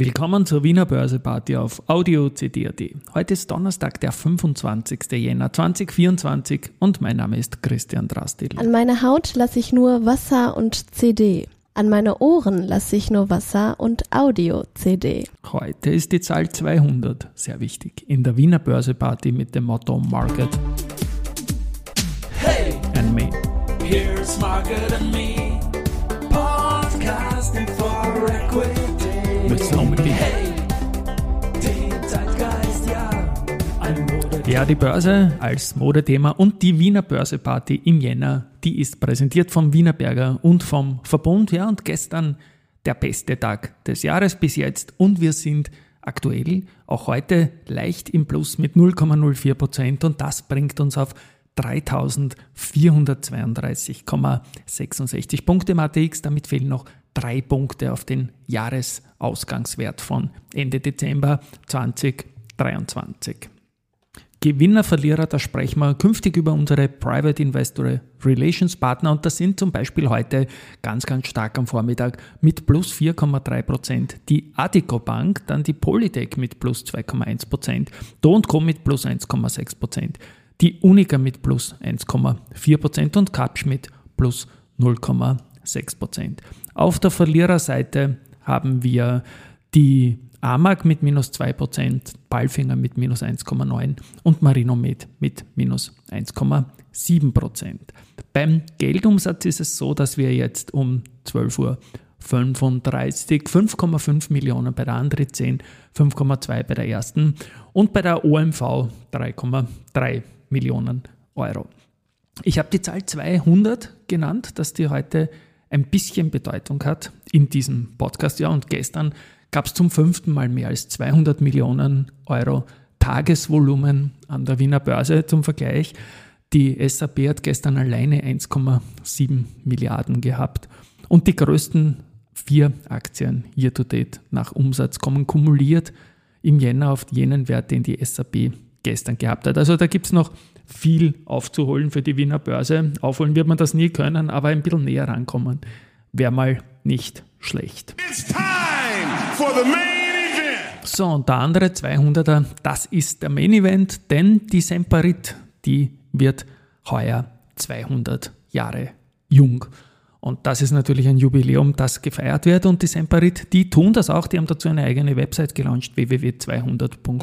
Willkommen zur Wiener Börseparty auf Audio CD.at. Heute ist Donnerstag, der 25. Jänner 2024 und mein Name ist Christian Drastil. An meine Haut lasse ich nur Wasser und CD. An meine Ohren lasse ich nur Wasser und Audio-CD. Heute ist die Zahl 200, sehr wichtig, in der Wiener Börseparty mit dem Motto Market Hey, and Me. here's Margaret and me, Mode. Ja, die Börse als Modethema und die Wiener Börseparty im Jänner, die ist präsentiert vom Wiener Berger und vom Verbund. Ja, und gestern der beste Tag des Jahres bis jetzt und wir sind aktuell auch heute leicht im Plus mit 0,04 Prozent und das bringt uns auf 3432,66 Punkte im ATX. Damit fehlen noch drei Punkte auf den Jahresausgangswert von Ende Dezember 2023. Gewinner, Verlierer, da sprechen wir künftig über unsere Private Investor Relations Partner und das sind zum Beispiel heute ganz, ganz stark am Vormittag mit plus 4,3% die Adico Bank, dann die Polytech mit plus 2,1%, Do Co mit plus 1,6%, die Unica mit plus 1,4% und Kapsch mit plus 0,6%. Auf der Verliererseite haben wir die Amag mit minus 2%, Balfinger mit minus 1,9% und Marinomed mit minus 1,7%. Beim Geldumsatz ist es so, dass wir jetzt um 12 Uhr 35, 5,5 Millionen bei der anderen 10, 5,2 bei der ersten und bei der OMV 3,3 Millionen Euro. Ich habe die Zahl 200 genannt, dass die heute ein bisschen Bedeutung hat in diesem Podcast. Ja, und gestern gab es zum fünften Mal mehr als 200 Millionen Euro Tagesvolumen an der Wiener Börse zum Vergleich. Die SAP hat gestern alleine 1,7 Milliarden gehabt und die größten vier Aktien year to date nach Umsatz kommen kumuliert im Jänner auf jenen Wert, den die SAP gestern gehabt hat. Also da gibt es noch viel aufzuholen für die Wiener Börse. Aufholen wird man das nie können, aber ein bisschen näher rankommen wäre mal nicht schlecht. It's time for the main. So, und der andere 200er, das ist der Main Event, denn die Semperit, die wird heuer 200 Jahre jung. Und das ist natürlich ein Jubiläum, das gefeiert wird. Und die Semperit, die tun das auch. Die haben dazu eine eigene Website gelauncht, www.200.com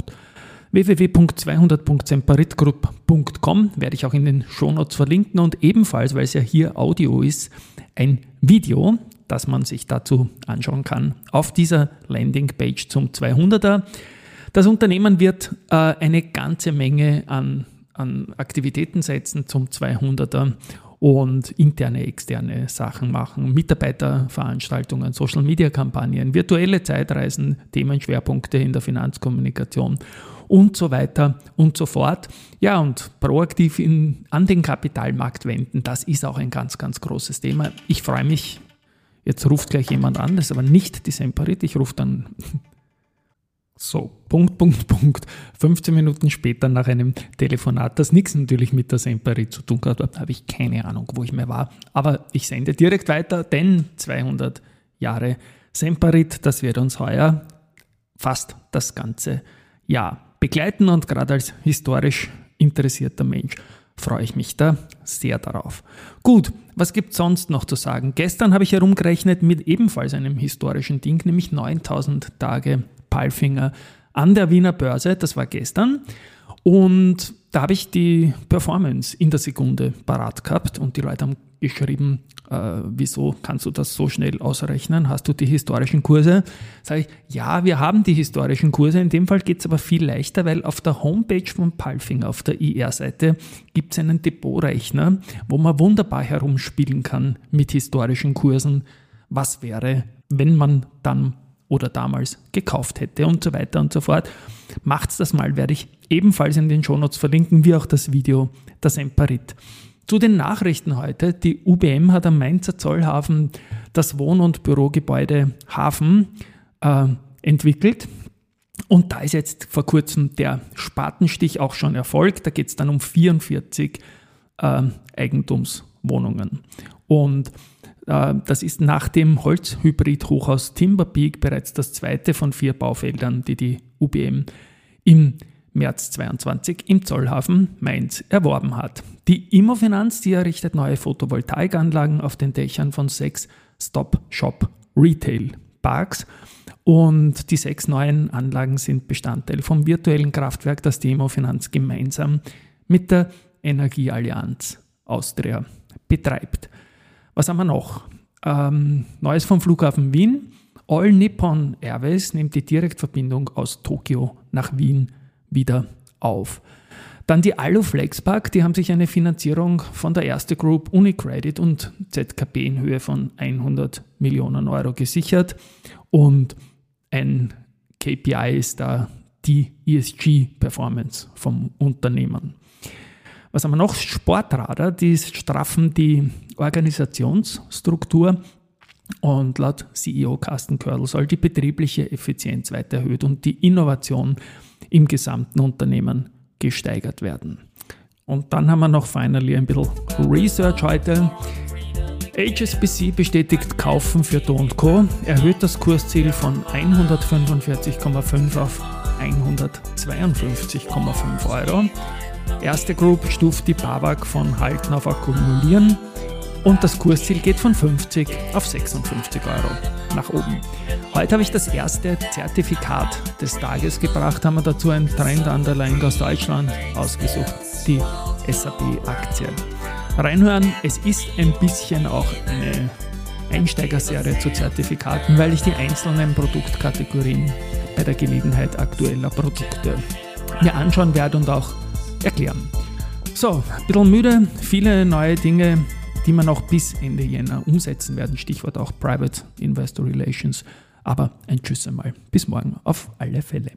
www.200.semperitgroup.com werde ich auch in den Shownotes verlinken und ebenfalls, weil es ja hier Audio ist, ein Video, das man sich dazu anschauen kann auf dieser Landingpage zum 200er. Das Unternehmen wird äh, eine ganze Menge an, an Aktivitäten setzen zum 200er und interne, externe Sachen machen, Mitarbeiterveranstaltungen, Social-Media-Kampagnen, virtuelle Zeitreisen, Themenschwerpunkte in der Finanzkommunikation und so weiter und so fort. Ja, und proaktiv in, an den Kapitalmarkt wenden, das ist auch ein ganz, ganz großes Thema. Ich freue mich, jetzt ruft gleich jemand an, das ist aber nicht die Semperit, ich rufe dann so, Punkt, Punkt, Punkt. 15 Minuten später nach einem Telefonat, das nichts natürlich mit der Semperit zu tun hat, habe ich keine Ahnung, wo ich mehr war. Aber ich sende direkt weiter, denn 200 Jahre Semperit, das wird uns heuer fast das ganze Jahr begleiten und gerade als historisch interessierter Mensch freue ich mich da sehr darauf. Gut, was gibt es sonst noch zu sagen? Gestern habe ich herumgerechnet mit ebenfalls einem historischen Ding, nämlich 9000 Tage Palfinger an der Wiener Börse. Das war gestern. Und da habe ich die Performance in der Sekunde parat gehabt und die Leute haben geschrieben, äh, wieso kannst du das so schnell ausrechnen? Hast du die historischen Kurse? Sage ich, ja, wir haben die historischen Kurse. In dem Fall geht es aber viel leichter, weil auf der Homepage von Palfinger, auf der IR-Seite, gibt es einen Depotrechner, wo man wunderbar herumspielen kann mit historischen Kursen. Was wäre, wenn man dann oder damals gekauft hätte und so weiter und so fort. Macht's das mal, werde ich ebenfalls in den Shownotes verlinken, wie auch das Video das Emperit. Zu den Nachrichten heute. Die UBM hat am Mainzer Zollhafen das Wohn- und Bürogebäude Hafen äh, entwickelt. Und da ist jetzt vor kurzem der Spatenstich auch schon erfolgt. Da geht es dann um 44 äh, Eigentumswohnungen. Und Das ist nach dem Holzhybrid-Hochhaus Timberpeak bereits das zweite von vier Baufeldern, die die UBM im März 22 im Zollhafen Mainz erworben hat. Die Immofinanz, die errichtet neue Photovoltaikanlagen auf den Dächern von sechs Stop-Shop-Retail-Parks und die sechs neuen Anlagen sind Bestandteil vom virtuellen Kraftwerk, das die Immofinanz gemeinsam mit der Energieallianz Austria betreibt. Was haben wir noch? Ähm, Neues vom Flughafen Wien. All Nippon Airways nimmt die Direktverbindung aus Tokio nach Wien wieder auf. Dann die Alu Flexpark, die haben sich eine Finanzierung von der Erste Group, Unicredit und ZKB in Höhe von 100 Millionen Euro gesichert. Und ein KPI ist da die ESG-Performance vom Unternehmen. Was haben wir noch? Sportradar, die straffen die Organisationsstruktur und laut CEO Carsten Körl soll die betriebliche Effizienz weiter erhöht und die Innovation im gesamten Unternehmen gesteigert werden. Und dann haben wir noch finally ein bisschen Research heute. HSBC bestätigt Kaufen für Do Co., erhöht das Kursziel von 145,5 auf 152,5 Euro. Erste Group stuft die BAWAG von Halten auf Akkumulieren und das Kursziel geht von 50 auf 56 Euro nach oben. Heute habe ich das erste Zertifikat des Tages gebracht, haben wir dazu ein Trend Underlying aus Deutschland ausgesucht, die SAP-Aktie. Reinhören, es ist ein bisschen auch eine Einsteigerserie zu Zertifikaten, weil ich die einzelnen Produktkategorien bei der Gelegenheit aktueller Produkte mir anschauen werde und auch erklären. So, ein bisschen müde, viele neue Dinge, die wir noch bis Ende Jänner umsetzen werden. Stichwort auch Private Investor Relations. Aber ein Tschüss einmal. Bis morgen auf alle Fälle.